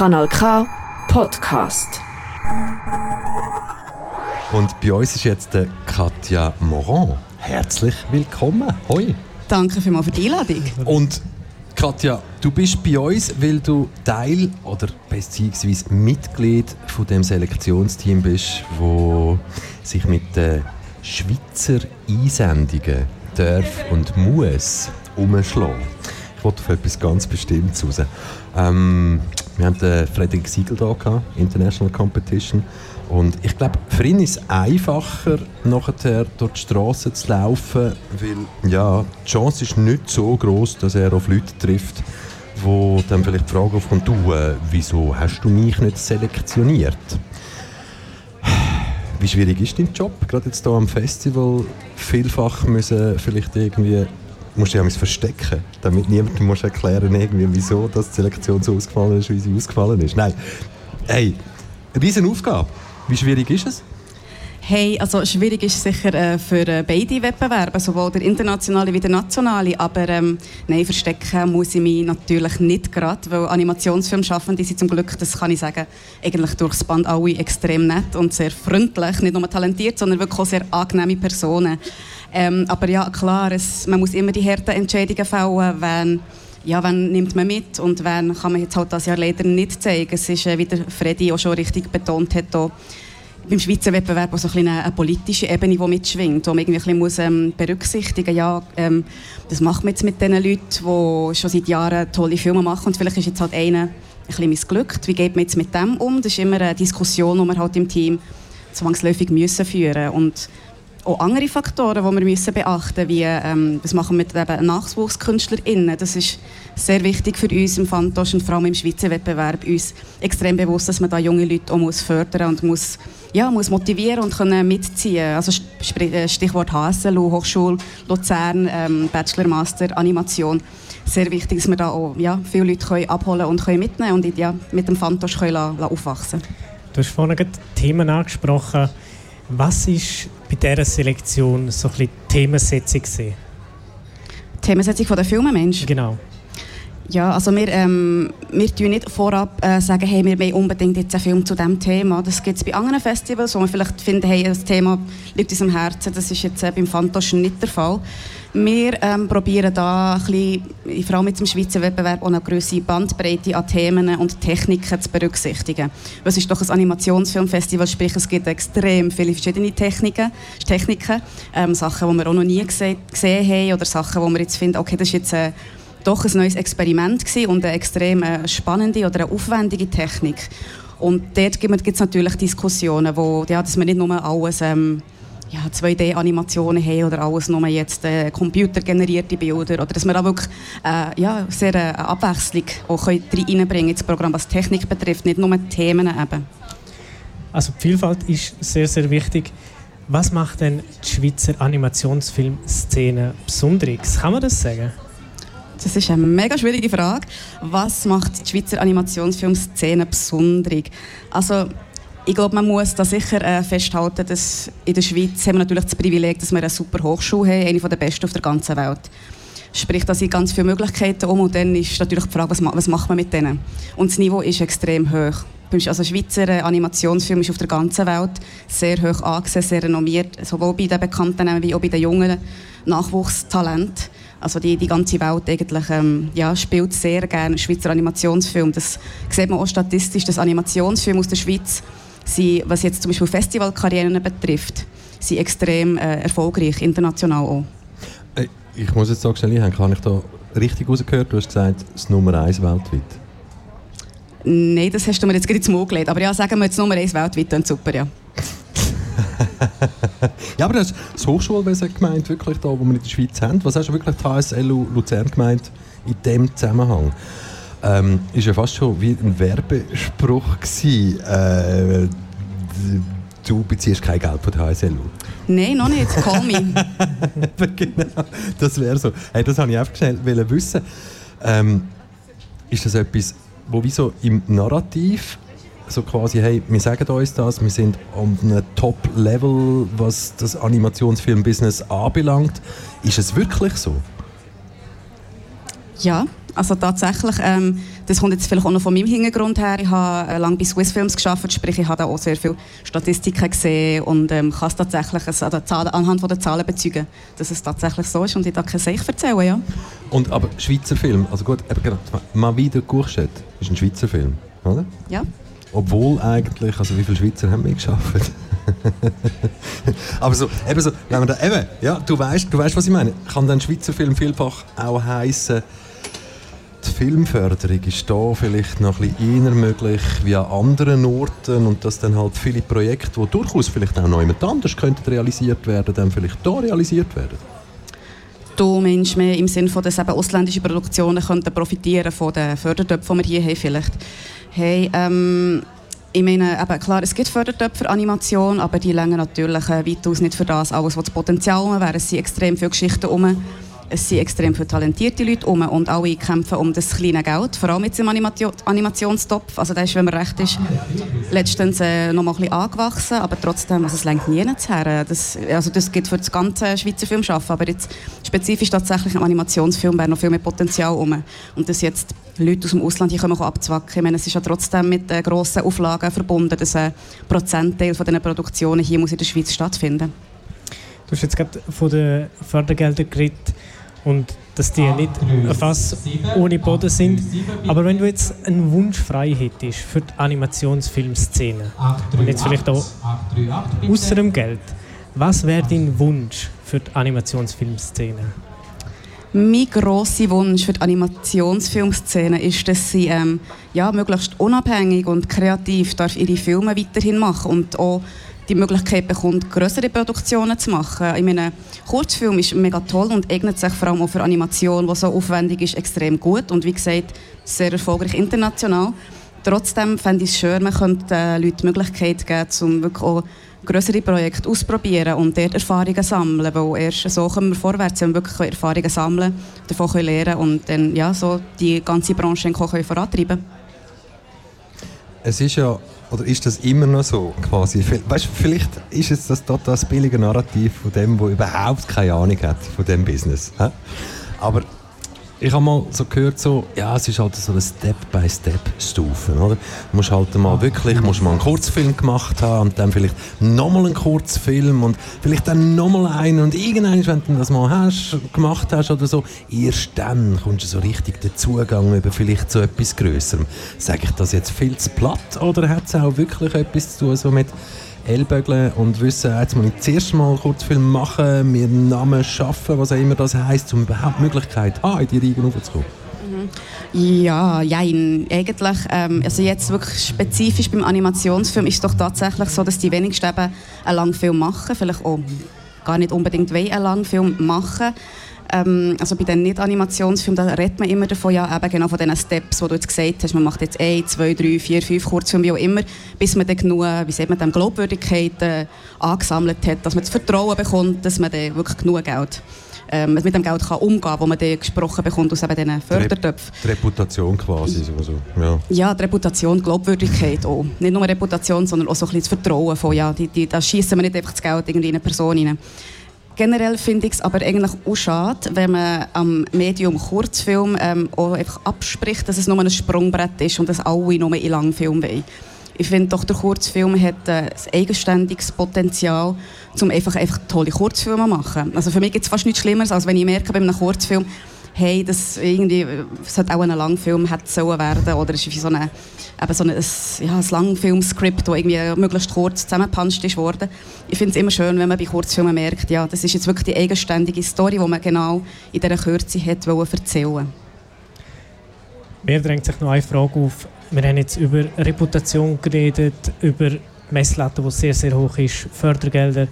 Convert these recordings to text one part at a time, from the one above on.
Kanal K Podcast. Und bei uns ist jetzt Katja Moran. Herzlich willkommen. Hoi. Danke vielmals für die Einladung. Und Katja, du bist bei uns, weil du Teil oder beziehungsweise Mitglied von dem Selektionsteam bist, wo sich mit den Schweizer Einsendungen darf und muss umschlagen. Ich wollte auf etwas ganz Bestimmtes raus. Ähm, wir haben den Frederik Siegel da gehabt, International Competition. Und ich glaube, für ihn ist es einfacher, nachher durch die Straße zu laufen, weil ja, die Chance ist nicht so groß, dass er auf Leute trifft, wo dann vielleicht die Frage aufkommt, du, äh, wieso hast du mich nicht selektioniert? Wie schwierig ist dein Job? Gerade jetzt hier am Festival vielfach müssen vielleicht irgendwie musst du dich verstecken, damit niemand muss erklären irgendwie, wieso dass die Selektion so ausgefallen ist, wie sie ausgefallen ist. Nein, hey, riesen Aufgabe. Wie schwierig ist es? Hey, also schwierig ist sicher äh, für äh, beide Wettbewerbe, sowohl der internationale wie der nationale. Aber ähm, nein, verstecken muss ich mich natürlich nicht gerade, weil Animationsfilme schaffen, die sind zum Glück, das kann ich sagen, eigentlich durchs Band alle extrem nett und sehr freundlich, nicht nur talentiert, sondern wirklich auch sehr angenehme Personen. Ähm, aber ja, klar, es, man muss immer die harten Entscheidungen fällen, wenn ja, wann nimmt man mit und wann kann man jetzt halt das Jahr leider nicht zeigen. Es ist, äh, wie der Freddy auch schon richtig betont hat, auch beim Schweizer Wettbewerb auch so ein eine, eine politische Ebene, die mitschwingt, wo man irgendwie muss, ähm, berücksichtigen ja, ähm, was macht man jetzt mit den Leuten, die schon seit Jahren tolle Filme machen und vielleicht ist jetzt halt einer ein bisschen missglückt. Wie geht man jetzt mit dem um? Das ist immer eine Diskussion, die wir halt im Team zwangsläufig müssen führen müssen auch andere Faktoren, die wir müssen beachten müssen, wie ähm, was machen wir mit NachwuchskünstlerInnen. Das ist sehr wichtig für uns im Fantosch und vor allem im Schweizer Wettbewerb uns extrem bewusst, dass man da junge Leute auch muss fördern und muss, ja, muss motivieren und können mitziehen. Also äh, Stichwort HSLU, Hochschule Luzern, ähm, Bachelor, Master, Animation. Sehr wichtig, dass wir da auch ja, viele Leute können abholen und können mitnehmen und ja, mit dem Fantosch können Du hast vorhin Themen angesprochen. Was ist dieser Selektion so ein bisschen die Themensetzung? Gewesen? Die Themensetzung von der Filmenmensch? Genau. Ja, also wir, ähm, wir tun nicht vorab äh, sagen, hey, wir wollen unbedingt jetzt einen Film zu diesem Thema. Das gibt es bei anderen Festivals, wo wir vielleicht finden, hey, das Thema liegt uns am Herzen. Das ist jetzt äh, beim Fantosch nicht der Fall. Wir ähm, probieren da ein bisschen, vor allem mit dem Schweizer Wettbewerb, auch eine größere Bandbreite an Themen und Techniken zu berücksichtigen. Es ist doch ein Animationsfilmfestival, sprich es gibt extrem viele verschiedene Techniken, Techniken ähm, Sachen, die wir auch noch nie gesehen, gesehen haben oder Sachen, wo wir jetzt finden, okay, das ist jetzt äh, doch ein neues Experiment und eine extrem äh, spannende oder eine aufwendige Technik. Und dort gibt es natürlich Diskussionen, wo, ja, dass man nicht nur alles ähm, ja, 2D-Animationen haben oder alles nur jetzt äh, computergenerierte Bilder oder dass wir da wirklich äh, ja, sehr äh, Abwechslung auch reinbringen ins Programm, was Technik betrifft, nicht nur Themen eben. Also die Vielfalt ist sehr, sehr wichtig. Was macht denn die Schweizer Animationsfilmszene besonders? Kann man das sagen? Das ist eine mega schwierige Frage. Was macht die Schweizer Animationsfilmszene besonders? Also ich glaube, man muss da sicher äh, festhalten, dass in der Schweiz haben wir natürlich das Privileg, dass wir eine super Hochschule haben, eine der besten auf der ganzen Welt. Sprich, da sind ganz viele Möglichkeiten um und dann ist natürlich die Frage, was, was macht man mit denen? Und das Niveau ist extrem hoch. Also Schweizer äh, Animationsfilm ist auf der ganzen Welt sehr hoch angesehen, sehr renommiert, sowohl bei den bekannten wie auch bei den jungen Nachwuchstalenten. Also die, die ganze Welt eigentlich, ähm, ja, spielt sehr gerne Schweizer Animationsfilm. Das sieht man auch statistisch, dass Animationsfilme aus der Schweiz sie, was jetzt zum Beispiel Festivalkarrieren betrifft, sind extrem äh, erfolgreich, international auch. Äh, ich muss jetzt sagen, schnell habe ich da richtig rausgehört? Du hast gesagt, das Nummer 1 weltweit. Nein, das hast du mir jetzt gerade ins Mund gelegt. Aber ja, sagen wir jetzt Nummer 1 weltweit, dann super, ja. ja, aber das, das Hochschulwesen gemeint, wirklich da, wo wir in der Schweiz haben. Was hast du wirklich die HSLU Luzern gemeint in dem Zusammenhang? ähm, ist ja fast schon wie ein Werbespruch gewesen. Äh, du beziehst kein Geld von der HSLU. Nein, noch nicht. Call me. genau, das wäre so. Hey, das wollte ich einfach schnell wissen. Ähm, ist das etwas, wo wie so im Narrativ so quasi, hey, wir sagen uns das, wir sind auf einem Top-Level, was das Animationsfilm-Business anbelangt. Ist es wirklich so? Ja, Also tatsächlich, ähm, das kommt jetzt vielleicht auch noch von meinem Hintergrund her. Ich habe äh, lange bei Swissfilms geschafft, sprich ich habe da auch sehr viele Statistiken gesehen und ähm, kann es tatsächlich also Zahlen, anhand der Zahlen bezeugen, dass es tatsächlich so ist und ich da kein Seich erzählen, ja. Und aber Schweizer Film, also gut, eben genau, «Ma wieder Courgette» ist ein Schweizer Film, oder? Ja. Obwohl eigentlich, also wie viele Schweizer haben wir geschafft? Aber so, eben so, wenn man da, eben, ja, du weißt, du weißt, was ich meine. Kann dann Schweizer Film vielfach auch heißen, die Filmförderung ist da vielleicht noch ein bisschen eher möglich wie an anderen Orten und dass dann halt viele Projekte, die durchaus vielleicht auch noch jemand anders könnten realisiert werden, dann vielleicht da realisiert werden. Meinst mehr im Sinne von, dass eben ausländische Produktionen könnten profitieren von den Fördertöpfen, die wir hier haben vielleicht. Hey, ähm, ich meine, eben, klar, es gibt Fördertöpfe für Animation, aber die länger natürlich äh, weitaus nicht für das alles, was das Potenzial wäre. Es sind extrem viele Geschichten um es sind extrem viele talentierte Leute um und alle kämpfen um das kleine Geld, vor allem dem Animation Animationstopf. Also der ist, wenn man recht ist, letztens äh, noch mal ein bisschen angewachsen, aber trotzdem, also es lenkt nie her. Das, also das geht für das ganze Schweizer Filmschaffen, aber jetzt spezifisch tatsächlich im Animationsfilm wäre noch viel mehr Potenzial um. Und dass jetzt Leute aus dem Ausland hier kommen abzwacken, ich meine, es ist ja trotzdem mit äh, grossen Auflagen verbunden, dass ein Prozentteil von diesen Produktionen hier muss in der Schweiz stattfinden Du hast jetzt gerade von den Fördergeldern geredet und dass die nicht fast ohne Boden sind. Aber wenn du jetzt einen Wunsch frei hättest für die Animationsfilmszene und jetzt vielleicht auch außer dem Geld, was wäre dein Wunsch für die Animationsfilmszene? Mein grosser Wunsch für die Animationsfilmszene ist, dass sie ähm, ja, möglichst unabhängig und kreativ darf ihre Filme weiterhin machen und auch die Möglichkeit bekommt, größere Produktionen zu machen. Ich meine, Kurzfilm ist mega toll und eignet sich vor allem auch für Animation, die so aufwendig ist, extrem gut und wie gesagt, sehr erfolgreich international. Trotzdem fände ich es schön, man könnte den Leuten die Möglichkeit geben, um wirklich auch größere Projekte auszuprobieren und dort Erfahrungen sammeln, weil erst so kommen wir vorwärts, wir wirklich Erfahrungen sammeln, davon können lernen und dann ja, so die ganze Branche können vorantreiben Es ist ja oder ist das immer noch so? Quasi? Weißt, vielleicht ist es das total billige Narrativ von dem, der überhaupt keine Ahnung hat von dem Business. Aber ich habe mal so gehört, so, ja, es ist halt so eine Step-by-Step-Stufe, oder? Du musst halt mal wirklich, musst mal einen Kurzfilm gemacht haben und dann vielleicht nochmal einen Kurzfilm und vielleicht dann nochmal einen und irgendwann, wenn du das mal hast, gemacht hast oder so, erst dann kommst du so richtig den Zugang über vielleicht zu etwas Größerem. Sage ich das jetzt viel zu platt oder hat es auch wirklich etwas zu tun so mit Ellbögeln und wissen, jetzt muss ich zuerst mal Kurzfilm machen, mir einen Namen schaffen, was auch immer das heisst, um überhaupt die Möglichkeit haben, in die Reihen raufzukommen? Ja, jein. Eigentlich, ähm, also jetzt wirklich spezifisch beim Animationsfilm ist es doch tatsächlich so, dass die wenigsten eben einen langen Film machen, vielleicht auch gar nicht unbedingt einen langen Film machen ähm, also bei den Nicht-Animationsfilmen, da redet man immer davon, ja, eben genau von diesen Steps, die du jetzt gesagt hast. Man macht jetzt ein, zwei, drei, vier, fünf Kurzfilme, wie auch immer, bis man dann genug, wie sagt man, dem Glaubwürdigkeit äh, angesammelt hat, dass man das Vertrauen bekommt, dass man dann wirklich genug Geld ähm, mit dem Geld kann umgehen kann, das man dann gesprochen bekommt aus eben diesen Fördertöpfen. Die Reputation quasi. So. Ja. ja, die Reputation, die Glaubwürdigkeit auch. Nicht nur Reputation, sondern auch so ein bisschen das Vertrauen von, ja, die, die, da schießen wir nicht einfach das Geld in eine Person rein. Generell finde ich es aber eigentlich auch schade, wenn man am Medium Kurzfilm ähm, auch einfach abspricht, dass es nur ein Sprungbrett ist und dass alle nur in Langfilm wollen. Ich finde doch, der Kurzfilm hat äh, ein eigenständiges Potenzial, um einfach, einfach tolle Kurzfilme zu machen. Also für mich gibt es fast nichts Schlimmeres, als wenn ich merke bei einem Kurzfilm, hey, das irgendwie, hat auch ein Langfilm hätte sollen werden oder ist so eine eben so ein, ja, ein Langfilmskript, das irgendwie möglichst kurz zusammengepanscht ist worden. Ich finde es immer schön, wenn man bei Kurzfilmen merkt, ja, das ist jetzt wirklich die eigenständige Story, die man genau in dieser Kürze hat erzählen Mir drängt sich noch eine Frage auf. Wir haben jetzt über Reputation geredet, über Messlatte, die sehr, sehr hoch ist, Fördergelder.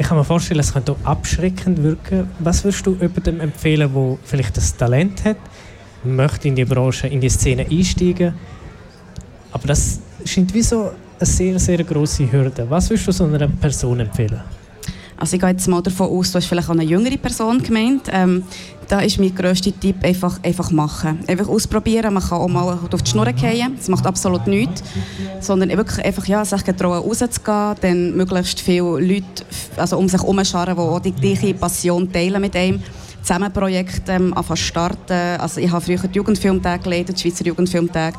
Ich kann mir vorstellen, es könnte auch abschreckend wirken. Was würdest du jemandem empfehlen, der vielleicht das Talent hat, möchte in die Branche, in die Szene einsteigen. Aber das scheint wie so eine sehr, sehr grosse Hürde. Was würdest du so einer Person empfehlen? Also ich gehe jetzt mal davon aus, du hast vielleicht auch eine jüngere Person gemeint. Ähm, da ist mein grösster Tipp einfach, einfach machen. Einfach ausprobieren. Man kann auch mal auf die Schnur fallen. Das macht absolut nichts. Sondern wirklich einfach, ja, sich getrauen, rauszugehen, dann möglichst viele Leute also um sich herum die auch die gleiche Passion teilen mit einem zusammen Projekte ähm, starten. Also ich habe früher die Jugendfilmtage geleitet, Schweizer Jugendfilmtage.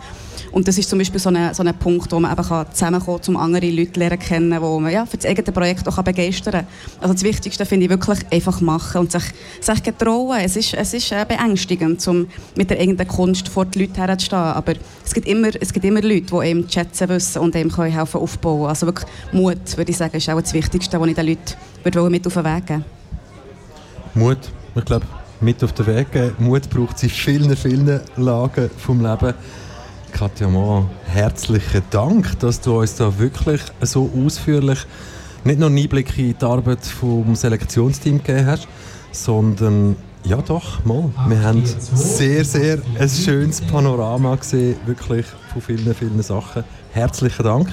Und das ist zum Beispiel so ein so eine Punkt, wo man eben zusammenkommen kann, um andere Leute lernen kennen, wo man ja, für das eigene Projekt auch begeistern kann. Also das Wichtigste finde ich wirklich einfach machen und sich, sich getrauen. Es ist, es ist äh, beängstigend, um mit der eigenen Kunst vor die Leute herzustehen. Aber es gibt immer, es gibt immer Leute, die einem schätzen wissen und einem können helfen aufbauen. Also wirklich Mut, würde ich sagen, ist auch das Wichtigste, was ich den Leuten würde mit auf den Weg geben Mut, ich glaube, mit auf den Weg geben. Mut braucht es in vielen, vielen Lagen vom Leben. Katja Mann, herzlichen Dank, dass du uns da wirklich so ausführlich nicht nur einen Einblick in die Arbeit vom Selektionsteam gegeben hast, sondern ja doch, mal. Wir haben sehr, sehr ein schönes Panorama gesehen, wirklich von vielen, vielen Sachen. Herzlichen Dank.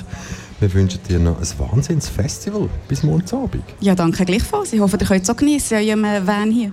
Wir wünschen dir noch ein Wahnsinnsfestival bis morgen Abend. Ja, danke gleichfalls. Ich hoffe, ihr könnt es auch genießen in eurem Van hier.